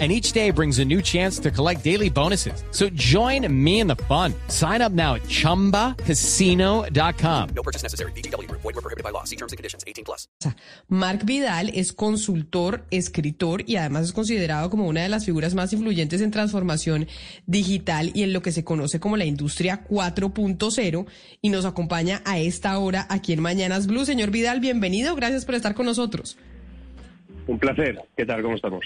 and each day brings a new chance to collect daily bonuses. So join me in the fun. Sign up now at ChumbaCasino.com. No purchase necessary. BGW. Void were prohibited by law. See terms and conditions. 18 plus. Mark Vidal es consultor, escritor y además es considerado como una de las figuras más influyentes en transformación digital y en lo que se conoce como la industria 4.0 y nos acompaña a esta hora aquí en Mañanas Blue. Señor Vidal, bienvenido. Gracias por estar con nosotros. Un placer. ¿Qué tal? ¿Cómo estamos?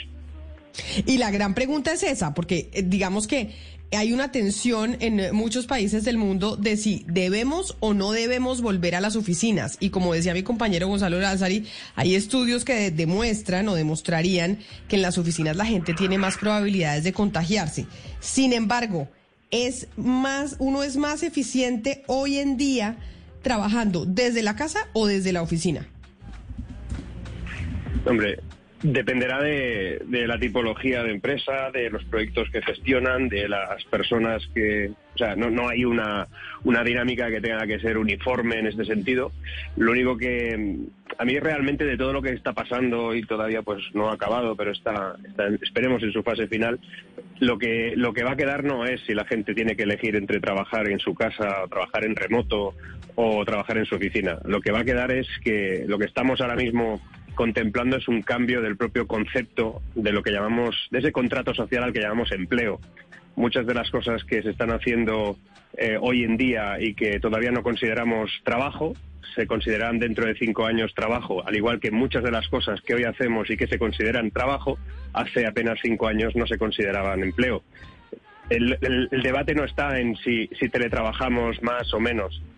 Y la gran pregunta es esa, porque eh, digamos que hay una tensión en muchos países del mundo de si debemos o no debemos volver a las oficinas. Y como decía mi compañero Gonzalo Lázari, hay estudios que demuestran o demostrarían que en las oficinas la gente tiene más probabilidades de contagiarse. Sin embargo, es más, uno es más eficiente hoy en día trabajando desde la casa o desde la oficina. Hombre, Dependerá de, la tipología de empresa, de los proyectos que gestionan, de las personas que... O sea, no, no hay una, una dinámica que tenga que ser uniforme en este sentido. Lo único que a mí realmente de todo lo que está pasando y todavía pues no ha acabado, pero está, esperemos en su fase final, lo que, lo que va a quedar no es si la gente tiene que elegir entre trabajar en su casa, trabajar en remoto o trabajar en su oficina. Lo que va a quedar es que lo que estamos ahora mismo contemplando es un cambio del propio concepto de lo que llamamos, de ese contrato social al que llamamos empleo. Muchas de las cosas que se están haciendo eh, hoy en día y que todavía no consideramos trabajo, se consideran dentro de cinco años trabajo, al igual que muchas de las cosas que hoy hacemos y que se consideran trabajo, hace apenas cinco años no se consideraban empleo. El, debate no está en si, si teletrabajamos más o menos.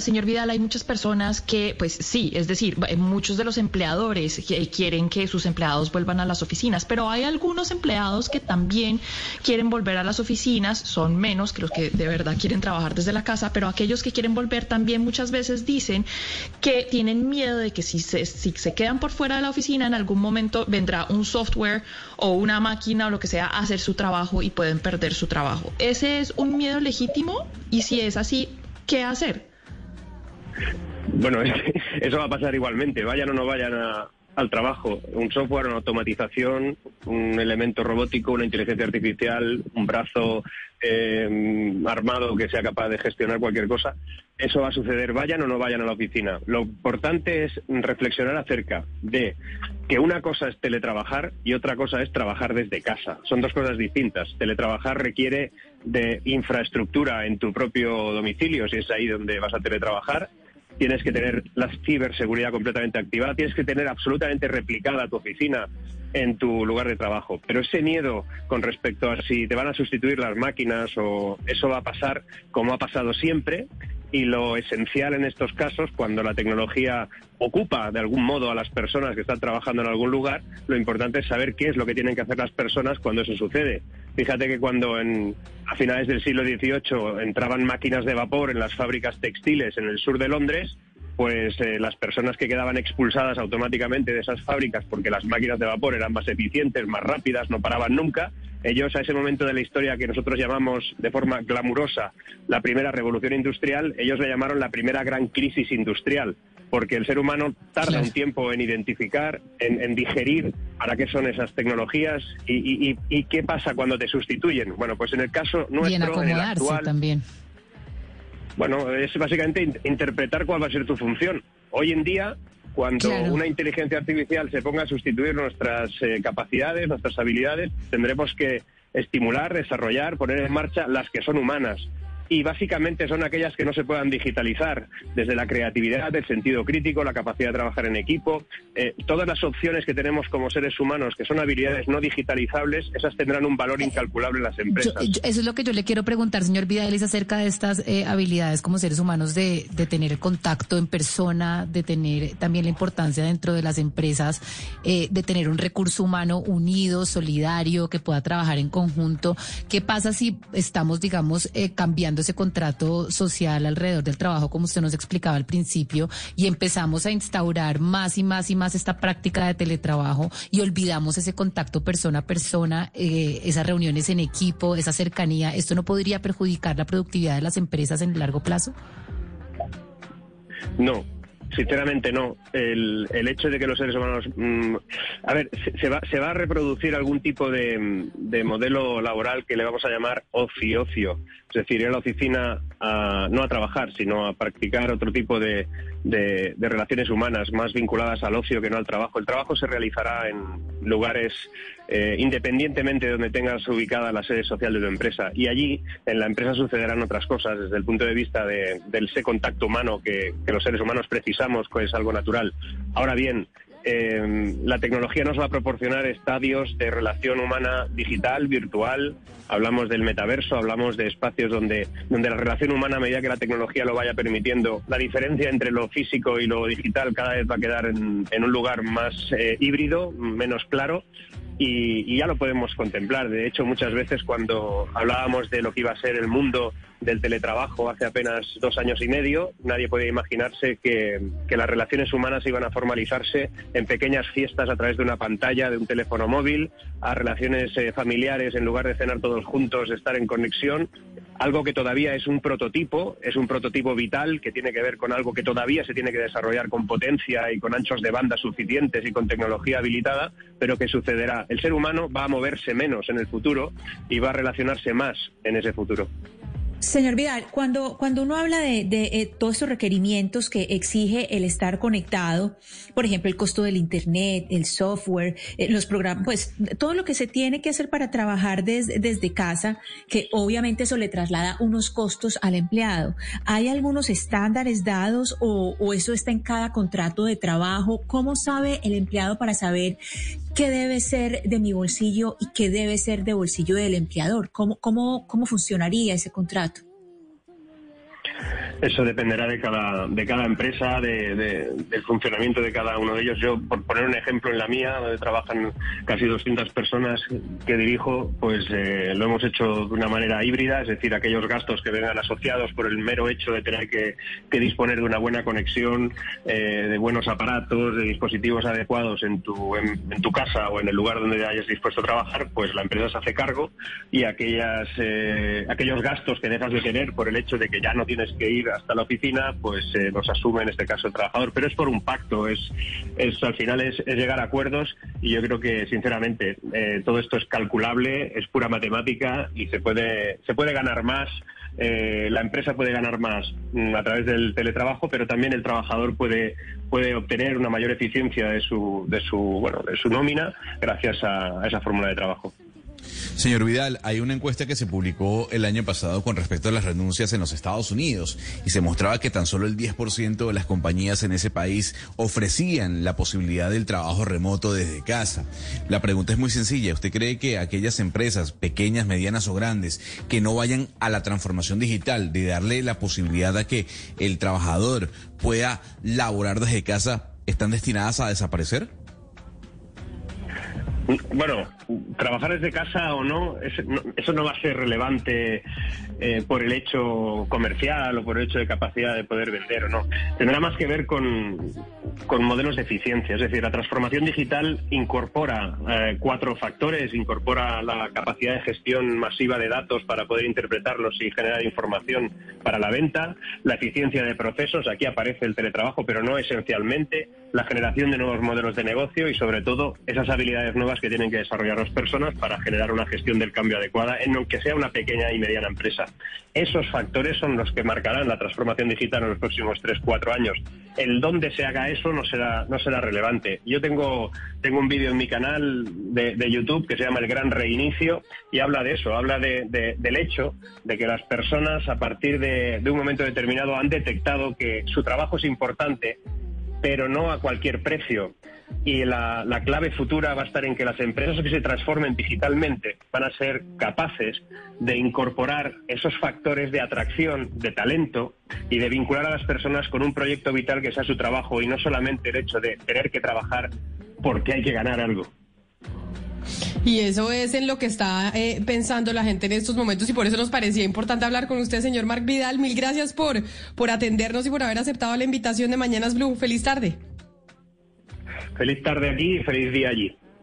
señor Vidal, hay muchas personas que, pues sí, es decir, muchos de los empleadores quieren que sus empleados vuelvan a las oficinas, pero hay algunos empleados que también quieren volver a las oficinas, son menos que los que de verdad quieren trabajar desde la casa, pero aquellos que quieren volver también muchas veces dicen que tienen miedo de que si se, si se quedan por fuera de la oficina, en algún momento vendrá un software o una máquina o lo que sea a hacer su trabajo y pueden perder su trabajo. ¿Ese es un miedo legítimo? Y si es así, ¿qué hacer? Bueno, eso va a pasar igualmente, vayan o no vayan al trabajo. Un software, una automatización, un elemento robótico, una inteligencia artificial, un brazo eh, armado que sea capaz de gestionar cualquier cosa, eso va a suceder, vayan o no vayan a la oficina. Lo importante es reflexionar acerca de que una cosa es teletrabajar y otra cosa es trabajar desde casa. Son dos cosas distintas. Teletrabajar requiere de infraestructura en tu propio domicilio, si es ahí donde vas a teletrabajar tienes que tener la ciberseguridad completamente activada, tienes que tener absolutamente replicada tu oficina en tu lugar de trabajo. Pero ese miedo con respecto a si te van a sustituir las máquinas o eso va a pasar como ha pasado siempre, y lo esencial en estos casos, cuando la tecnología ocupa de algún modo a las personas que están trabajando en algún lugar, lo importante es saber qué es lo que tienen que hacer las personas cuando eso sucede. Fíjate que cuando en, a finales del siglo XVIII entraban máquinas de vapor en las fábricas textiles en el sur de Londres, pues eh, las personas que quedaban expulsadas automáticamente de esas fábricas porque las máquinas de vapor eran más eficientes, más rápidas, no paraban nunca, ellos a ese momento de la historia que nosotros llamamos de forma glamurosa la primera revolución industrial, ellos le llamaron la primera gran crisis industrial, porque el ser humano tarda un tiempo en identificar, en, digerir para qué son esas tecnologías y, qué pasa cuando te sustituyen. Bueno, pues en el caso nuestro, en, el actual, también. Bueno, es básicamente interpretar cuál va a ser tu función. Hoy en día cuando una inteligencia artificial se ponga a sustituir nuestras eh, capacidades, nuestras habilidades, tendremos que estimular, desarrollar, poner en marcha las que son humanas y básicamente son aquellas que no se puedan digitalizar, desde la creatividad, el sentido crítico, la capacidad de trabajar en equipo, eh, todas las opciones que tenemos como seres humanos, que son habilidades no digitalizables, esas tendrán un valor incalculable en las empresas. eso es lo que yo le quiero preguntar, señor Vidal, acerca de estas eh, habilidades como seres humanos de, de tener contacto en persona, de tener también la importancia dentro de las empresas, eh, de tener un recurso humano unido, solidario, que pueda trabajar en conjunto. ¿Qué pasa si estamos, digamos, cambiando ese contrato social alrededor del trabajo, como usted nos explicaba al principio, y empezamos a instaurar más y más y más esta práctica de teletrabajo y olvidamos ese contacto persona a persona, eh, esas reuniones en equipo, esa cercanía, ¿esto no podría perjudicar la productividad de las empresas en el largo plazo? No, Sinceramente no. El, el, hecho de que los seres humanos... Mm, a ver, se, va, se va a reproducir algún tipo de, de, modelo laboral que le vamos a llamar ocio-ocio. Es decir, ir a la oficina a, no a trabajar, sino a practicar otro tipo de, de, relaciones humanas más vinculadas al ocio que no al trabajo. El trabajo se realizará en lugares eh, independientemente de donde tengas ubicada la sede social de tu empresa. Y allí en la empresa sucederán otras cosas desde el punto de vista de, del ese contacto humano que, que los seres humanos precisamos, que es algo natural. Ahora bien, eh, la tecnología nos va a proporcionar estadios de relación humana digital, virtual. Hablamos del metaverso, hablamos de espacios donde, donde la relación humana, a medida que la tecnología lo vaya permitiendo, la diferencia entre lo físico y lo digital cada vez va a quedar en, un lugar más eh, híbrido, menos claro y, ya lo podemos contemplar. De hecho, muchas veces cuando hablábamos de lo que iba a ser el mundo del teletrabajo hace apenas dos años y medio, nadie podía imaginarse que, las relaciones humanas iban a formalizarse en pequeñas fiestas a través de una pantalla, de un teléfono móvil, a relaciones eh, familiares en lugar de cenar todos juntos, de estar en conexión algo que todavía es un prototipo, es un prototipo vital que tiene que ver con algo que todavía se tiene que desarrollar con potencia y con anchos de banda suficientes y con tecnología habilitada, pero que sucederá. El ser humano va a moverse menos en el futuro y va a relacionarse más en ese futuro. Señor Vidal, cuando, cuando uno habla de, eh, todos estos requerimientos que exige el estar conectado, por ejemplo, el costo del Internet, el software, eh, los programas, pues todo lo que se tiene que hacer para trabajar desde casa, que obviamente eso le traslada unos costos al empleado. ¿Hay algunos estándares dados o eso está en cada contrato de trabajo? ¿Cómo sabe el empleado para saber qué debe ser de mi bolsillo y qué debe ser de bolsillo del empleador? ¿Cómo, cómo, cómo funcionaría ese contrato? Eso dependerá de cada, de cada empresa, de, del funcionamiento de cada uno de ellos. Yo, por poner un ejemplo, en la mía, donde trabajan casi 200 personas que dirijo, pues eh, lo hemos hecho de una manera híbrida, es decir, aquellos gastos que vengan asociados por el mero hecho de tener que, disponer de una buena conexión, eh, de buenos aparatos, de dispositivos adecuados en tu, en, tu casa o en el lugar donde hayas dispuesto a trabajar, pues la empresa se hace cargo y aquellas, eh, aquellos gastos que dejas de tener por el hecho de que ya no tienes que ir hasta la oficina, pues eh, los asume en este caso el trabajador. Pero es por un pacto, es, es al final es, llegar a acuerdos y yo creo que sinceramente eh, todo esto es calculable, es pura matemática y se puede, se puede ganar más. Eh, la empresa puede ganar más mm, a través del teletrabajo, pero también el trabajador puede, puede obtener una mayor eficiencia de su, de su, bueno, de su nómina gracias a esa fórmula de trabajo. Señor Vidal, hay una encuesta que se publicó el año pasado con respecto a las renuncias en los Estados Unidos y se mostraba que tan solo el 10% de las compañías en ese país ofrecían la posibilidad del trabajo remoto desde casa. La pregunta es muy sencilla. ¿Usted cree que aquellas empresas pequeñas, medianas o grandes que no vayan a la transformación digital de darle la posibilidad a que el trabajador pueda laborar desde casa están destinadas a desaparecer? Bueno, trabajar desde casa o no, eso no va a ser relevante eh, por el hecho comercial o por el hecho de capacidad de poder vender o no. Tendrá más que ver con, modelos de eficiencia. Es decir, la transformación digital incorpora eh, cuatro factores, incorpora la capacidad de gestión masiva de datos para poder interpretarlos y generar información para la venta, la eficiencia de procesos, aquí aparece el teletrabajo, pero no esencialmente, la generación de nuevos modelos de negocio y sobre todo esas habilidades nuevas que tienen que desarrollar las personas para generar una gestión del cambio adecuada en aunque sea una pequeña y mediana empresa. Esos factores son los que marcarán la transformación digital en los próximos 3-4 años. El dónde se haga eso no será, no será relevante. Yo tengo, tengo un vídeo en mi canal de, YouTube que se llama El Gran Reinicio y habla de eso, habla de, de, del hecho de que las personas a partir de un momento determinado han detectado que su trabajo es importante, pero no a cualquier precio. Y la, la, clave futura va a estar en que las empresas que se transformen digitalmente van a ser capaces de incorporar esos factores de atracción, de talento y de vincular a las personas con un proyecto vital que sea su trabajo y no solamente el hecho de tener que trabajar porque hay que ganar algo. Y eso es en lo que está eh, pensando la gente en estos momentos y por eso nos parecía importante hablar con usted, señor Marc Vidal. Mil gracias por, por atendernos y por haber aceptado la invitación de Mañanas Blue. Feliz tarde. Feliz tarde aquí y feliz día allí.